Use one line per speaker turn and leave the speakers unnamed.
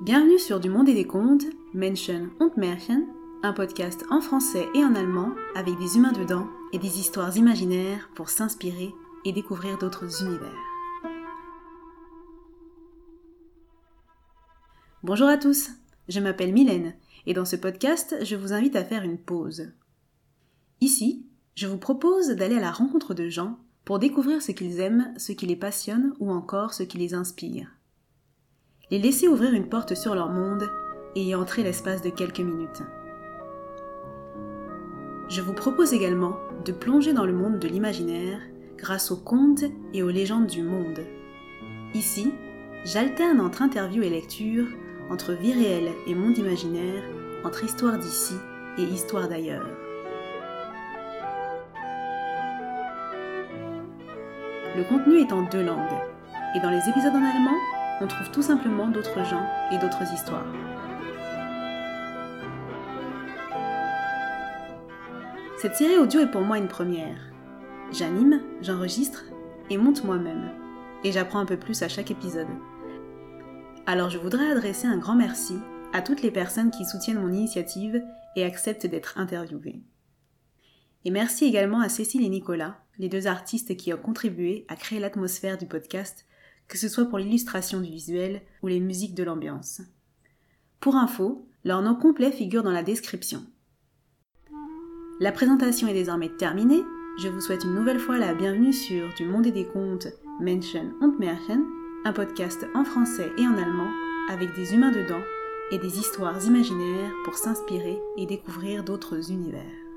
Bienvenue sur Du Monde et des Contes, Menschen und Märchen, un podcast en français et en allemand avec des humains dedans et des histoires imaginaires pour s'inspirer et découvrir d'autres univers. Bonjour à tous, je m'appelle Mylène et dans ce podcast, je vous invite à faire une pause. Ici, je vous propose d'aller à la rencontre de gens pour découvrir ce qu'ils aiment, ce qui les passionne ou encore ce qui les inspire les laisser ouvrir une porte sur leur monde et y entrer l'espace de quelques minutes. Je vous propose également de plonger dans le monde de l'imaginaire grâce aux contes et aux légendes du monde. Ici, j'alterne entre interviews et lectures, entre vie réelle et monde imaginaire, entre histoire d'ici et histoire d'ailleurs. Le contenu est en deux langues, et dans les épisodes en allemand, on trouve tout simplement d'autres gens et d'autres histoires. Cette série audio est pour moi une première. J'anime, j'enregistre et monte moi-même. Et j'apprends un peu plus à chaque épisode. Alors je voudrais adresser un grand merci à toutes les personnes qui soutiennent mon initiative et acceptent d'être interviewées. Et merci également à Cécile et Nicolas, les deux artistes qui ont contribué à créer l'atmosphère du podcast que ce soit pour l'illustration du visuel ou les musiques de l'ambiance. Pour info, leur nom complet figure dans la description. La présentation est désormais terminée. Je vous souhaite une nouvelle fois la bienvenue sur Du Monde et des Contes, Menschen und Märchen, un podcast en français et en allemand avec des humains dedans et des histoires imaginaires pour s'inspirer et découvrir d'autres univers.